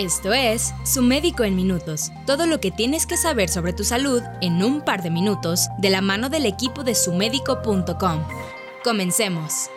Esto es Su Médico en Minutos. Todo lo que tienes que saber sobre tu salud en un par de minutos de la mano del equipo de sumedico.com. Comencemos.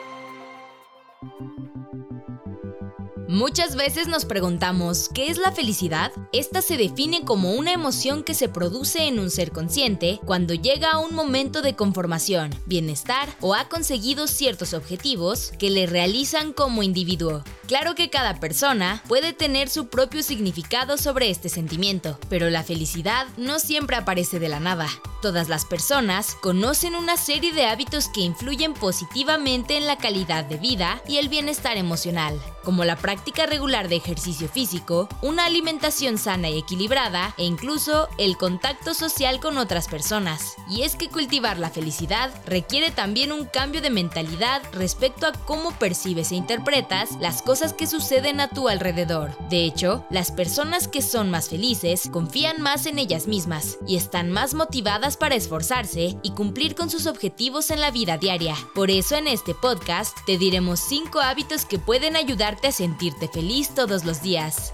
Muchas veces nos preguntamos, ¿qué es la felicidad? Esta se define como una emoción que se produce en un ser consciente cuando llega a un momento de conformación, bienestar o ha conseguido ciertos objetivos que le realizan como individuo. Claro que cada persona puede tener su propio significado sobre este sentimiento, pero la felicidad no siempre aparece de la nada. Todas las personas conocen una serie de hábitos que influyen positivamente en la calidad de vida y el bienestar emocional, como la práctica regular de ejercicio físico, una alimentación sana y equilibrada e incluso el contacto social con otras personas. Y es que cultivar la felicidad requiere también un cambio de mentalidad respecto a cómo percibes e interpretas las cosas que suceden a tu alrededor. De hecho, las personas que son más felices confían más en ellas mismas y están más motivadas para esforzarse y cumplir con sus objetivos en la vida diaria. Por eso en este podcast te diremos 5 hábitos que pueden ayudarte a sentirte feliz todos los días.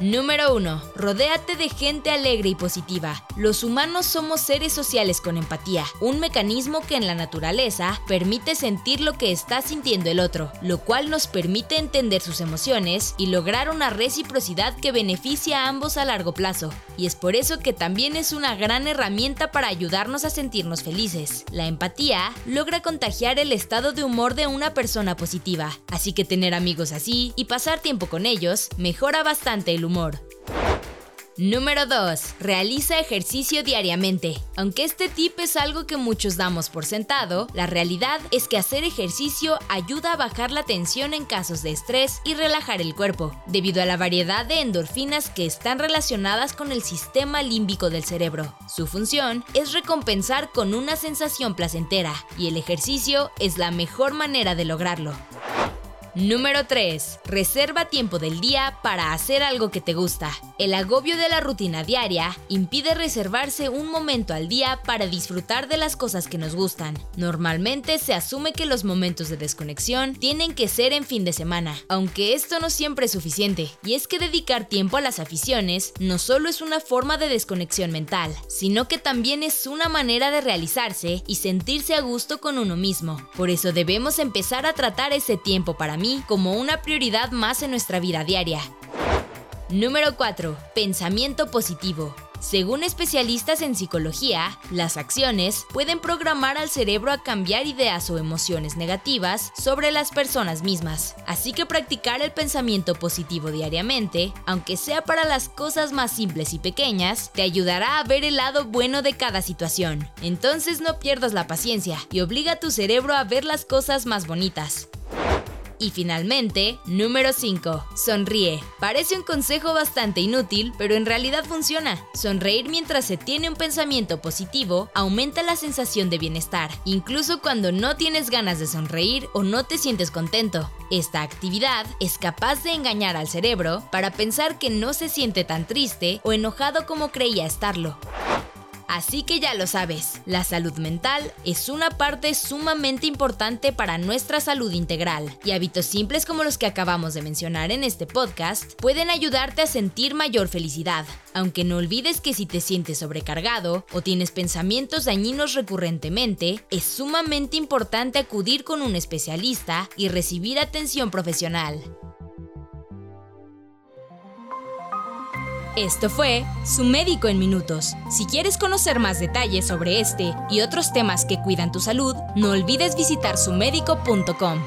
Número 1. Rodéate de gente alegre y positiva. Los humanos somos seres sociales con empatía, un mecanismo que en la naturaleza permite sentir lo que está sintiendo el otro, lo cual nos permite entender sus emociones y lograr una reciprocidad que beneficia a ambos a largo plazo. Y es por eso que también es una gran herramienta para ayudarnos a sentirnos felices. La empatía logra contagiar el estado de humor de una persona positiva, así que tener amigos así y pasar tiempo con ellos mejora bastante el humor. Número 2. Realiza ejercicio diariamente. Aunque este tip es algo que muchos damos por sentado, la realidad es que hacer ejercicio ayuda a bajar la tensión en casos de estrés y relajar el cuerpo, debido a la variedad de endorfinas que están relacionadas con el sistema límbico del cerebro. Su función es recompensar con una sensación placentera, y el ejercicio es la mejor manera de lograrlo. Número 3. Reserva tiempo del día para hacer algo que te gusta. El agobio de la rutina diaria impide reservarse un momento al día para disfrutar de las cosas que nos gustan. Normalmente se asume que los momentos de desconexión tienen que ser en fin de semana, aunque esto no siempre es suficiente. Y es que dedicar tiempo a las aficiones no solo es una forma de desconexión mental, sino que también es una manera de realizarse y sentirse a gusto con uno mismo. Por eso debemos empezar a tratar ese tiempo para mí como una prioridad más en nuestra vida diaria. Número 4. Pensamiento positivo. Según especialistas en psicología, las acciones pueden programar al cerebro a cambiar ideas o emociones negativas sobre las personas mismas. Así que practicar el pensamiento positivo diariamente, aunque sea para las cosas más simples y pequeñas, te ayudará a ver el lado bueno de cada situación. Entonces no pierdas la paciencia y obliga a tu cerebro a ver las cosas más bonitas. Y finalmente, número 5. Sonríe. Parece un consejo bastante inútil, pero en realidad funciona. Sonreír mientras se tiene un pensamiento positivo aumenta la sensación de bienestar, incluso cuando no tienes ganas de sonreír o no te sientes contento. Esta actividad es capaz de engañar al cerebro para pensar que no se siente tan triste o enojado como creía estarlo. Así que ya lo sabes, la salud mental es una parte sumamente importante para nuestra salud integral y hábitos simples como los que acabamos de mencionar en este podcast pueden ayudarte a sentir mayor felicidad. Aunque no olvides que si te sientes sobrecargado o tienes pensamientos dañinos recurrentemente, es sumamente importante acudir con un especialista y recibir atención profesional. Esto fue Su Médico en Minutos. Si quieres conocer más detalles sobre este y otros temas que cuidan tu salud, no olvides visitar sumedico.com.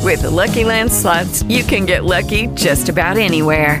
With the Lucky Land slots, you can get lucky just about anywhere.